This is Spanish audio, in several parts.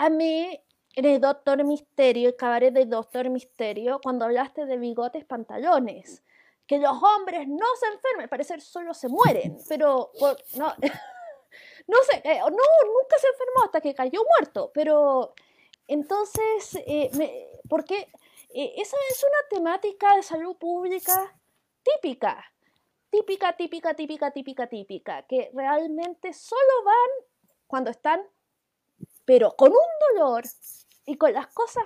a mí, en el Doctor Misterio, el cabaret del Doctor Misterio, cuando hablaste de bigotes, pantalones, que los hombres no se enferman, al parecer solo se mueren, pero no, no sé, eh, no, nunca se enfermó hasta que cayó muerto, pero entonces, eh, ¿por qué? Eh, esa es una temática de salud pública típica, típica, típica, típica, típica, típica, que realmente solo van cuando están, pero con un dolor y con las cosas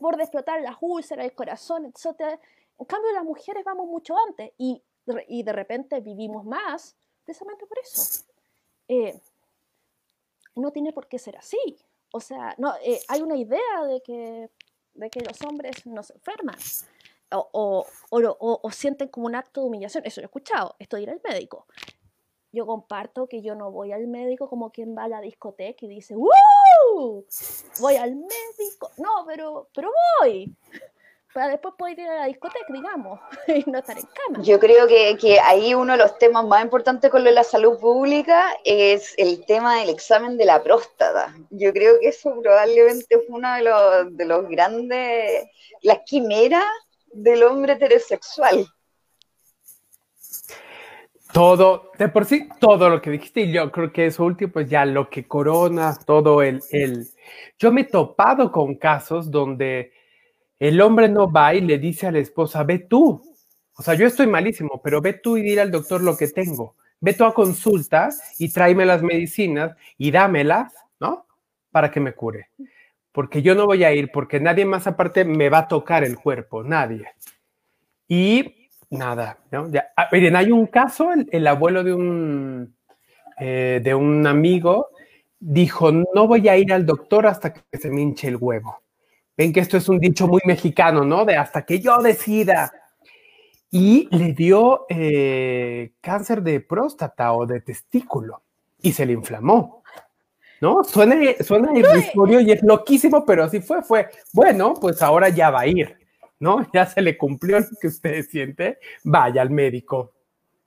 por explotar las úlceras, el corazón, etc. En cambio, las mujeres vamos mucho antes y, y de repente vivimos más precisamente por eso. Eh, no tiene por qué ser así. O sea, no, eh, hay una idea de que, de que los hombres no se enferman o, o, sienten como un acto de humillación. Eso lo he escuchado, esto de ir al médico. Yo comparto que yo no voy al médico como quien va a la discoteca y dice, ¡Woo! Voy al médico. No, pero, pero voy para después poder ir a la discoteca, digamos, y no estar en cama. Yo creo que, que, ahí uno de los temas más importantes con lo de la salud pública es el tema del examen de la próstata. Yo creo que eso probablemente fue uno de los, de los grandes, las quimeras del hombre heterosexual. Todo, de por sí, todo lo que dijiste, y yo creo que eso último, pues ya lo que corona, todo el, el... Yo me he topado con casos donde el hombre no va y le dice a la esposa, ve tú. O sea, yo estoy malísimo, pero ve tú y dile al doctor lo que tengo. Ve tú a consulta y tráeme las medicinas y dámelas, ¿no? Para que me cure. Porque yo no voy a ir, porque nadie más aparte me va a tocar el cuerpo, nadie. Y nada, ¿no? Ya, ah, miren, hay un caso, el, abuelo de un, eh, de un amigo dijo, no voy a ir al doctor hasta que se me hinche el huevo. Ven que esto es un dicho muy mexicano, ¿no? De hasta que yo decida. Y le dio eh, cáncer de próstata o de testículo y se le inflamó. ¿No? Suena, suena irrisorio y es loquísimo, pero así fue, fue, bueno, pues ahora ya va a ir, ¿no? Ya se le cumplió lo que usted siente, vaya al médico.